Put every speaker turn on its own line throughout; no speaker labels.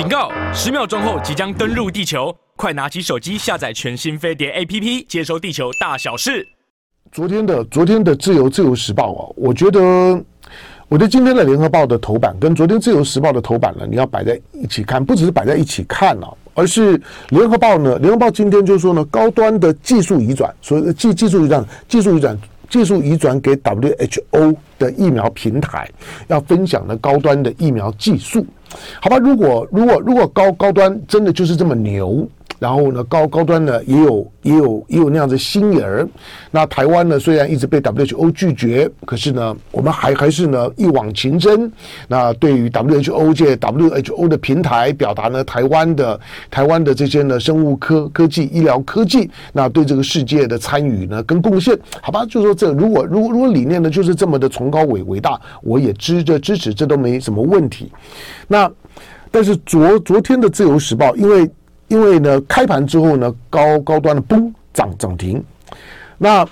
警告！十秒钟后即将登陆地球，快拿起手机下载全新飞碟 APP，接收地球大小事。
昨天的昨天的自由自由时报啊，我觉得，我觉得今天的联合报的头版跟昨天自由时报的头版呢，你要摆在一起看，不只是摆在一起看啊，而是联合报呢，联合报今天就是说呢，高端的技术移转，所以技技术移转，技术移转。技术移转给 WHO 的疫苗平台，要分享的高端的疫苗技术，好吧？如果如果如果高高端真的就是这么牛。然后呢，高高端呢也有也有也有那样子心眼儿。那台湾呢，虽然一直被 WHO 拒绝，可是呢，我们还还是呢一往情深。那对于 WHO 界 WHO 的平台，表达呢台湾的台湾的这些呢生物科科技、医疗科技，那对这个世界的参与呢跟贡献，好吧？就说这如果如果如果理念呢就是这么的崇高伟伟大，我也支着支持，这都没什么问题。那但是昨昨天的自由时报，因为因为呢，开盘之后呢，高高端的崩涨涨停，那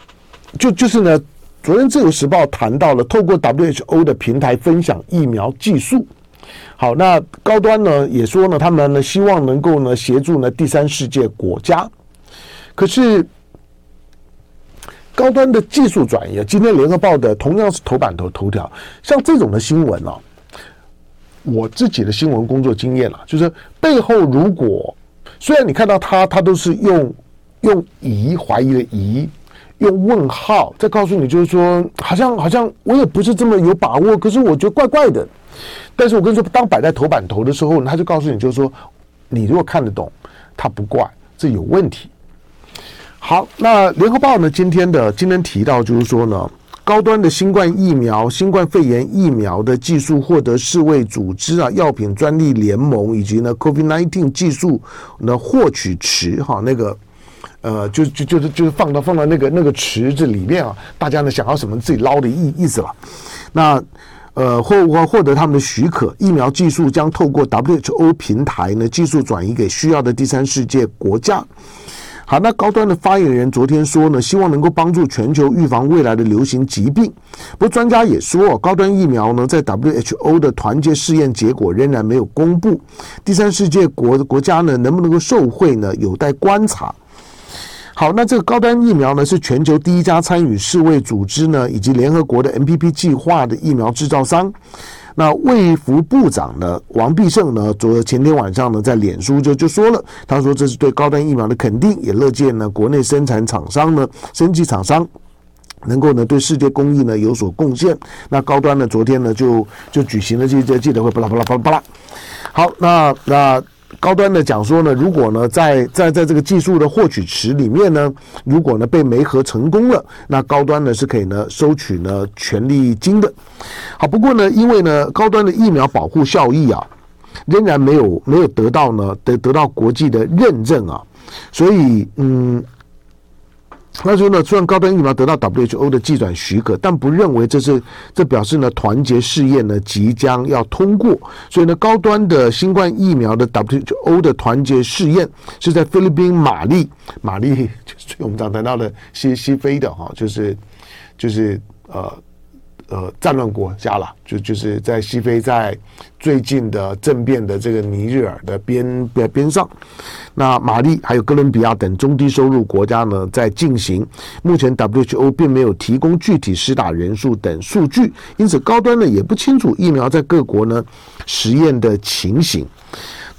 就就是呢，昨天自由时报谈到了透过 WHO 的平台分享疫苗技术，好，那高端呢也说呢，他们呢希望能够呢协助呢第三世界国家，可是高端的技术转移，今天联合报的同样是头版头头条，像这种的新闻啊，我自己的新闻工作经验了，就是背后如果。虽然你看到他，他都是用用疑怀疑的疑，用问号在告诉你，就是说，好像好像我也不是这么有把握，可是我觉得怪怪的。但是我跟你说，当摆在头版头的时候，他就告诉你，就是说，你如果看得懂，他不怪，这有问题。好，那联合报呢，今天的今天提到就是说呢。高端的新冠疫苗、新冠肺炎疫苗的技术获得世卫组织啊药品专利联盟以及呢 COVID-19 技术的获取池哈那个呃就就就是就是放到放到那个那个池子里面啊，大家呢想要什么自己捞的意意思了。那呃获获获得他们的许可，疫苗技术将透过 WHO 平台呢技术转移给需要的第三世界国家。好，那高端的发言人昨天说呢，希望能够帮助全球预防未来的流行疾病。不过专家也说，高端疫苗呢，在 WHO 的团结试验结果仍然没有公布，第三世界国国家呢，能不能够受惠呢，有待观察。好，那这个高端疫苗呢，是全球第一家参与世卫组织呢以及联合国的 MPP 计划的疫苗制造商。那卫福部长呢，王必胜呢，昨前天晚上呢，在脸书就就说了，他说这是对高端疫苗的肯定，也乐见呢国内生产厂商呢，生技厂商能够呢对世界公益呢有所贡献。那高端呢，昨天呢就就举行了这这记者会，巴拉巴拉巴拉巴拉。好，那那。高端的讲说呢，如果呢在在在这个技术的获取池里面呢，如果呢被媒合成功了，那高端呢是可以呢收取呢权利金的。好，不过呢，因为呢高端的疫苗保护效益啊，仍然没有没有得到呢得得到国际的认证啊，所以嗯。那时候呢，虽然高端疫苗得到 WHO 的技转许可，但不认为这是这表示呢团结试验呢即将要通过。所以呢，高端的新冠疫苗的 WHO 的团结试验是在菲律宾玛丽玛丽就是我们刚谈到的西西非的哈，就是就是呃。呃，战乱国家了，就就是在西非，在最近的政变的这个尼日尔的边边边上，那马利还有哥伦比亚等中低收入国家呢，在进行。目前 WHO 并没有提供具体施打人数等数据，因此高端呢也不清楚疫苗在各国呢实验的情形。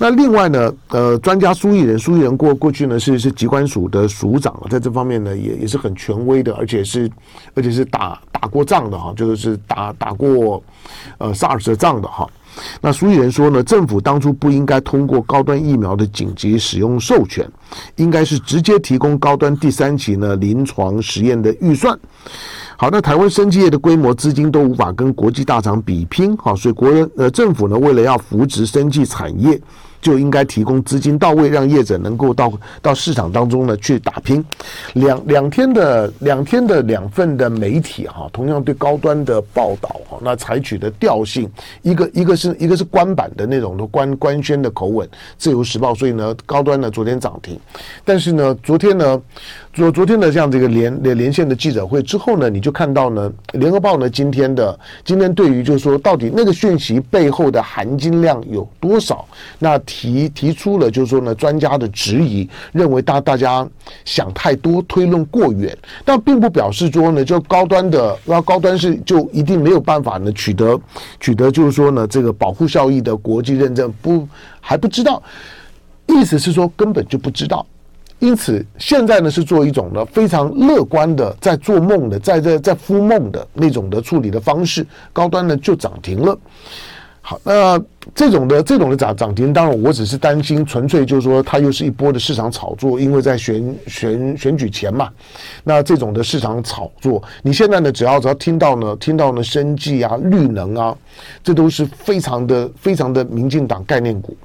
那另外呢，呃，专家苏益仁，苏益仁过过去呢是是疾管署的署长，在这方面呢也也是很权威的，而且是而且是打打过仗的哈，就是打打过呃 SARS 的仗的哈。那苏益仁说呢，政府当初不应该通过高端疫苗的紧急使用授权，应该是直接提供高端第三期呢临床实验的预算。好，那台湾生技业的规模、资金都无法跟国际大厂比拼，好，所以国人呃政府呢，为了要扶植生技产业。就应该提供资金到位，让业者能够到到市场当中呢去打拼。两两天的两天的两份的媒体哈，同样对高端的报道那采取的调性，一个一个是一个是官版的那种的官官宣的口吻，自由时报，所以呢高端呢昨天涨停，但是呢昨天呢昨昨天的这样这个连连连线的记者会之后呢，你就。看到呢，《联合报》呢今天的今天对于就是说到底那个讯息背后的含金量有多少，那提提出了就是说呢专家的质疑，认为大大家想太多，推论过远，但并不表示说呢就高端的要高端是就一定没有办法呢取得取得就是说呢这个保护效益的国际认证，不还不知道，意思是说根本就不知道。因此，现在呢是做一种呢非常乐观的，在做梦的，在在在敷梦的那种的处理的方式，高端呢就涨停了。好，那这种的这种的涨涨停，当然我只是担心，纯粹就是说它又是一波的市场炒作，因为在选选选举前嘛。那这种的市场炒作，你现在呢只要只要听到呢听到呢生技啊、绿能啊，这都是非常的非常的民进党概念股。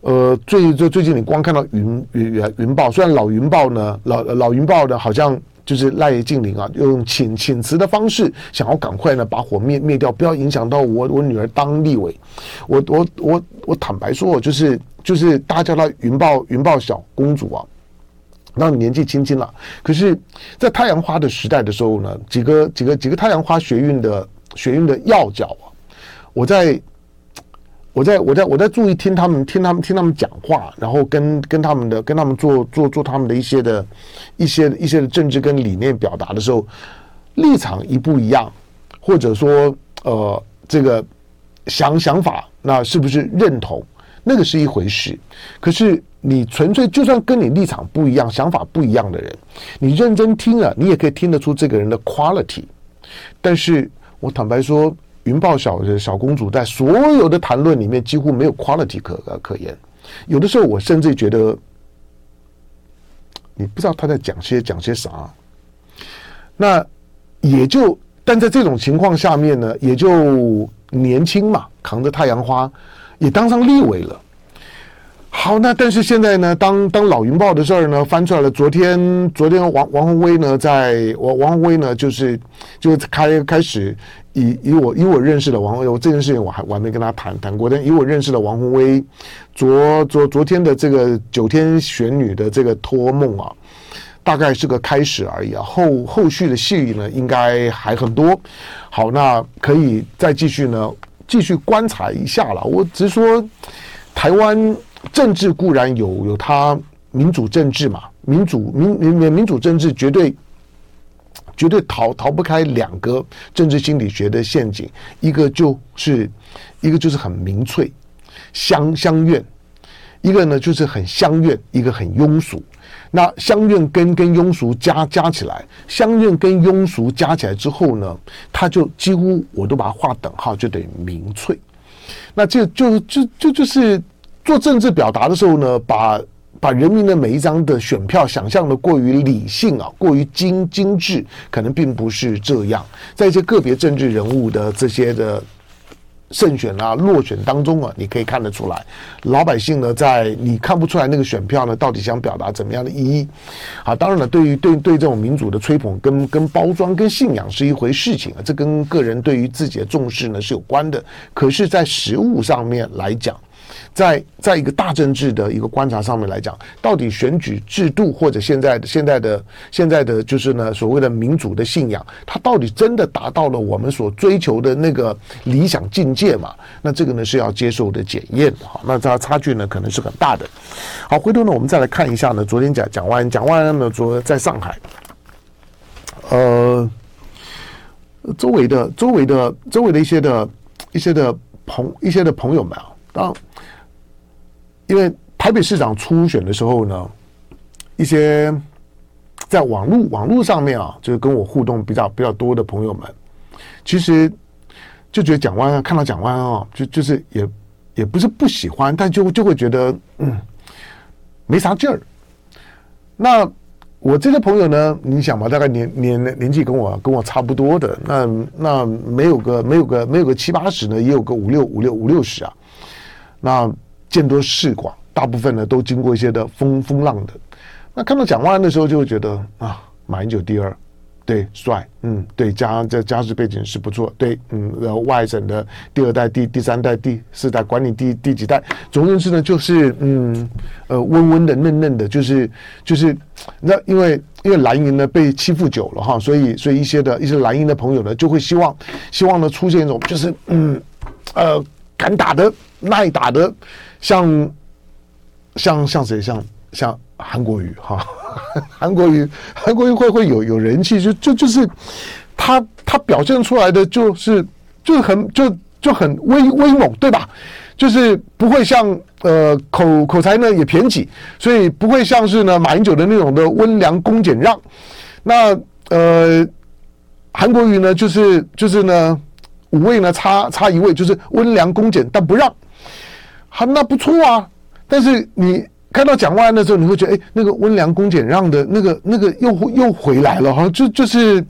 呃，最最最近你光看到云云云豹，虽然老云豹呢，老老云豹呢，好像就是赖静玲啊，用请请辞的方式，想要赶快呢把火灭灭掉，不要影响到我我女儿当立委。我我我我坦白说，我就是就是大家叫她云豹云豹小公主啊，那年纪轻轻了，可是，在太阳花的时代的时候呢，几个几个几个太阳花学运的学运的要角啊，我在。我在我在我在注意听他们听他们听他们讲话，然后跟跟他们的跟他们做做做他们的一些的一些一些的政治跟理念表达的时候，立场一不一样，或者说呃这个想想法，那是不是认同，那个是一回事。可是你纯粹就算跟你立场不一样，想法不一样的人，你认真听了，你也可以听得出这个人的 quality。但是我坦白说。云豹小小公主在所有的谈论里面几乎没有 quality 可可言，有的时候我甚至觉得，你不知道他在讲些讲些啥。那也就，但在这种情况下面呢，也就年轻嘛，扛着太阳花也当上立委了。好，那但是现在呢，当当老云豹的事儿呢翻出来了。昨天昨天王王鸿薇呢，在王王鸿薇呢，就是就开开始以以我以我认识的王鸿薇，我这件事情我还我还没跟他谈谈过，但以我认识的王鸿薇，昨昨昨天的这个九天玄女的这个托梦啊，大概是个开始而已啊，后后续的戏呢应该还很多。好，那可以再继续呢，继续观察一下了。我只是说台湾。政治固然有有它民主政治嘛，民主民民民主政治绝对绝对逃逃不开两个政治心理学的陷阱，一个就是一个就是很民粹，乡乡愿，一个呢就是很乡愿，一个很庸俗。那乡愿跟跟庸俗加加起来，乡愿跟庸俗加起来之后呢，它就几乎我都把它划等号，就等于民粹。那就就就就就是。做政治表达的时候呢，把把人民的每一张的选票想象的过于理性啊，过于精精致，可能并不是这样。在一些个别政治人物的这些的胜选啊、落选当中啊，你可以看得出来，老百姓呢，在你看不出来那个选票呢，到底想表达怎么样的意义？啊，当然了，对于对对这种民主的吹捧跟跟包装跟信仰是一回事情啊，这跟个人对于自己的重视呢是有关的。可是，在实物上面来讲，在在一个大政治的一个观察上面来讲，到底选举制度或者现在的现在的现在的就是呢所谓的民主的信仰，它到底真的达到了我们所追求的那个理想境界吗？那这个呢是要接受的检验的哈。那它差距呢可能是很大的。好，回头呢我们再来看一下呢，昨天讲讲完讲完呢昨在上海，呃，周围的周围的周围的一些的一些的朋一些的朋友们啊，当。因为台北市长初选的时候呢，一些在网络网络上面啊，就是跟我互动比较比较多的朋友们，其实就觉得蒋万安看到蒋万啊，就就是也也不是不喜欢，但就就会觉得嗯没啥劲儿。那我这些朋友呢，你想嘛，大概年年年纪跟我跟我差不多的，那那没有个没有个没有个七八十呢，也有个五六五六五六十啊，那。见多识广，大部分呢都经过一些的风风浪的。那看到蒋万安的时候，就会觉得啊，马英九第二，对，帅，嗯，对，家这家世背景是不错，对，嗯，然后外省的第二代、第第三代、第四代，管你第第几代，总之呢，就是嗯，呃，温温的、嫩嫩的，就是就是，那因为因为蓝营呢被欺负久了哈，所以所以一些的一些蓝营的朋友呢，就会希望希望呢出现一种就是嗯，呃，敢打的、耐打的，像像像谁？像像韩国瑜哈。韩国瑜，韩国瑜会会有有人气，就就就是他他表现出来的就是就是很就就很威威猛，对吧？就是不会像呃口口才呢也偏激，所以不会像是呢马英九的那种的温良恭俭让。那呃韩国瑜呢，就是就是呢五位呢差差一位，就是温良恭俭但不让，好，那不错啊。但是你。看到蒋万安的时候，你会觉得，哎，那个温良恭俭让的那个那个又又回来了哈，就就是，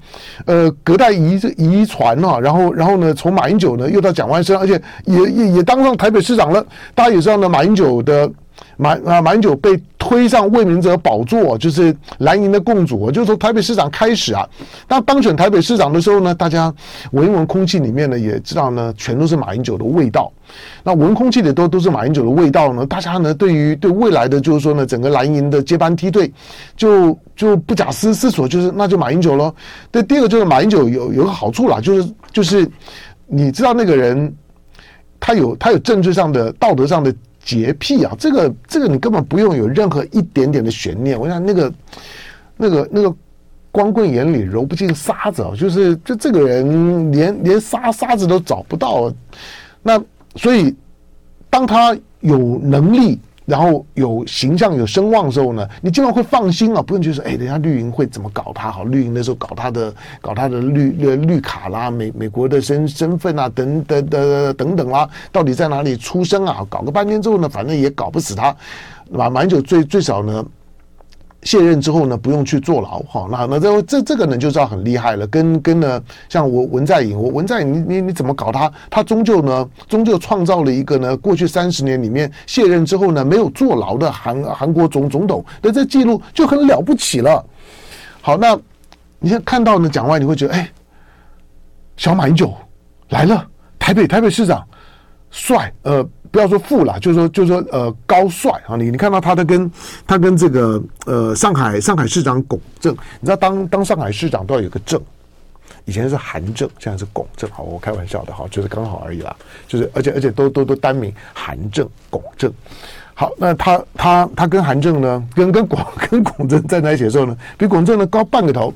呃，隔代遗遗传哈，然后然后呢，从马英九呢又到蒋万安身上，而且也也也当上台北市长了。大家也知道呢，马英九的。马啊，马英九被推上魏明哲宝座，就是蓝营的共主。就是从台北市长开始啊，当当选台北市长的时候呢，大家闻一闻空气里面呢，也知道呢，全都是马英九的味道。那闻空气里都都是马英九的味道呢，大家呢对于对未来的就是说呢，整个蓝营的接班梯队，就就不假思思索，就是那就马英九喽。对，第二个就是马英九有有个好处啦，就是就是你知道那个人，他有他有政治上的道德上的。洁癖啊，这个这个你根本不用有任何一点点的悬念。我想那个那个那个光棍眼里揉不进沙子，就是就这个人连连沙沙子都找不到。那所以当他有能力。然后有形象、有声望的时候呢，你基本上会放心啊，不用去说，哎，人家绿营会怎么搞他？好，绿营那时候搞他的、搞他的绿绿绿卡啦，美美国的身身份啊，等等等等等啦，到底在哪里出生啊？搞个半天之后呢，反正也搞不死他，马马英九最最少呢。卸任之后呢，不用去坐牢，哈，那那这这这个呢就知道很厉害了。跟跟呢，像我文在寅，我文在寅，你你你怎么搞他？他终究呢，终究创造了一个呢，过去三十年里面卸任之后呢，没有坐牢的韩韩国总总统的这记录就很了不起了。好，那你现在看到呢，讲完，你会觉得，哎，小马英九来了，台北台北市长，帅，呃。不要说富了，就是说，就是说，呃，高帅啊！你你看到他的跟他跟这个呃上海上海市长龚正，你知道当当上海市长都要有个正，以前是韩正，现在是龚正。好，我开玩笑的哈，就是刚好而已啦。就是而且而且都都都单名韩正、龚正。好，那他他他跟韩正呢，跟跟龚跟龚正站在一起的时候呢，比龚正呢高半个头。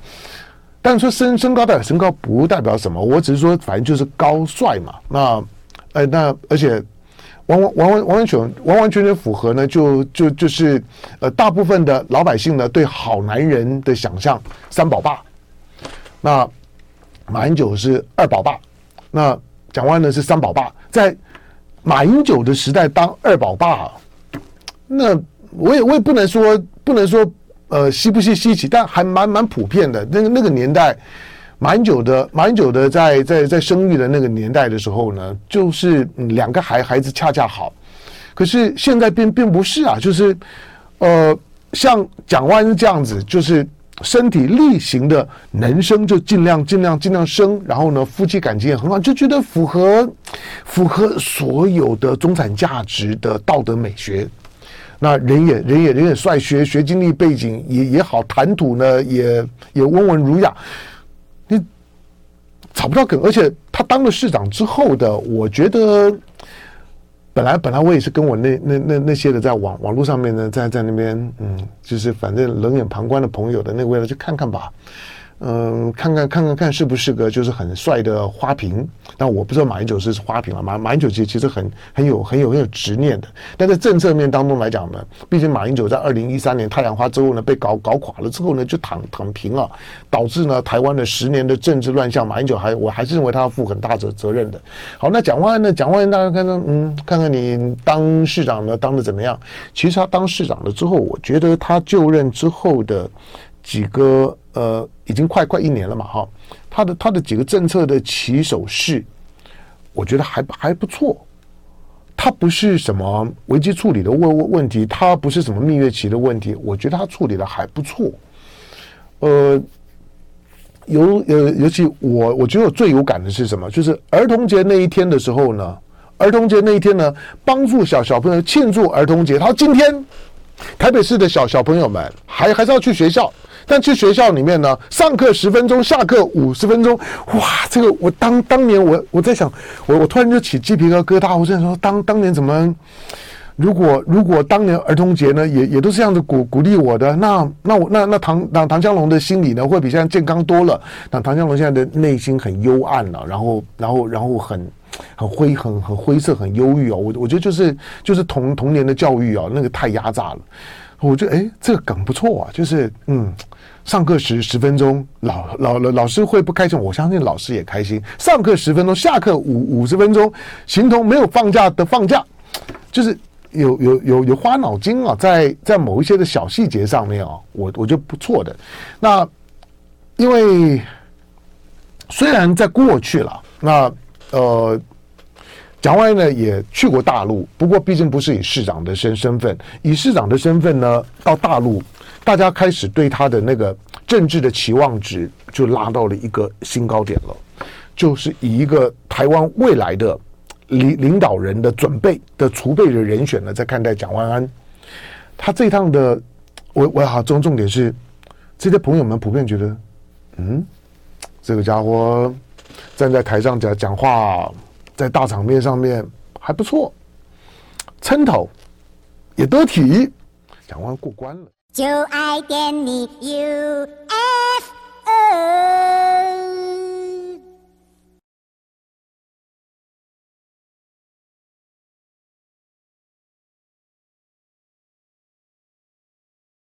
但是说身身高代表身高不代表什么，我只是说反正就是高帅嘛。那哎那而且。完完完完完全完完全全符合呢，就就就是呃，大部分的老百姓呢对好男人的想象，三宝爸。那马英九是二宝爸，那蒋万呢是三宝爸。在马英九的时代当二宝爸，那我也我也不能说不能说呃稀不稀稀奇，但还蛮蛮普遍的。那个那个年代。马英九的马英九的在在在生育的那个年代的时候呢，就是两个孩孩子恰恰好，可是现在并并不是啊，就是呃像蒋万是这样子，就是身体力行的能生就尽量尽量尽量生，然后呢夫妻感情也很好，就觉得符合符合所有的中产价值的道德美学，那人也人也人也帅，学学经历背景也也好，谈吐呢也也温文儒雅。找不到梗，而且他当了市长之后的，我觉得本来本来我也是跟我那那那那些的在网网络上面呢，在在那边，嗯，就是反正冷眼旁观的朋友的那个位置去看看吧。嗯，看看看看看是不是个就是很帅的花瓶？但我不知道马英九是花瓶了。马马英九其实其实很很有很有很有执念的。但在政策面当中来讲呢，毕竟马英九在二零一三年太阳花之后呢被搞搞垮了之后呢就躺躺平了，导致呢台湾的十年的政治乱象，马英九还我还是认为他要负很大责责任的。好，那蒋万安呢？蒋万安大家看看，嗯，看看你当市长呢当的怎么样？其实他当市长了之后，我觉得他就任之后的几个呃。已经快快一年了嘛，哈，他的他的几个政策的起手式，我觉得还还不错。他不是什么危机处理的问问题，他不是什么蜜月期的问题，我觉得他处理的还不错。呃，尤呃，尤其我我觉得我最有感的是什么？就是儿童节那一天的时候呢，儿童节那一天呢，帮助小小朋友庆祝儿童节。他今天台北市的小小朋友们还还是要去学校，但去学校里面呢，上课十分钟，下课五十分钟。哇，这个我当当年我我在想，我我突然就起鸡皮疙瘩。我在说当当年怎么？如果如果当年儿童节呢，也也都是这样子鼓鼓励我的，那那我那那唐唐唐江龙的心里呢，会比现在健康多了。那唐江龙现在的内心很幽暗了，然后然后然后很很灰很很灰色很忧郁哦。我我觉得就是就是童童年的教育啊，那个太压榨了。我觉得哎，这个梗不错啊，就是嗯，上课时十分钟，老老老老师会不开心，我相信老师也开心。上课十分钟，下课五五十分钟，形同没有放假的放假，就是。有有有有花脑筋啊，在在某一些的小细节上面啊，我我觉得不错的。那因为虽然在过去了，那呃，蒋万安呢也去过大陆，不过毕竟不是以市长的身身份，以市长的身份呢到大陆，大家开始对他的那个政治的期望值就拉到了一个新高点了，就是以一个台湾未来的。领领导人的准备的储备的人选呢，在看待蒋万安，他这一趟的，我我好重重点是，这些朋友们普遍觉得，嗯，这个家伙站在台上讲讲话，在大场面上面还不错，称头也得体，蒋万过关了。就爱点你 UFO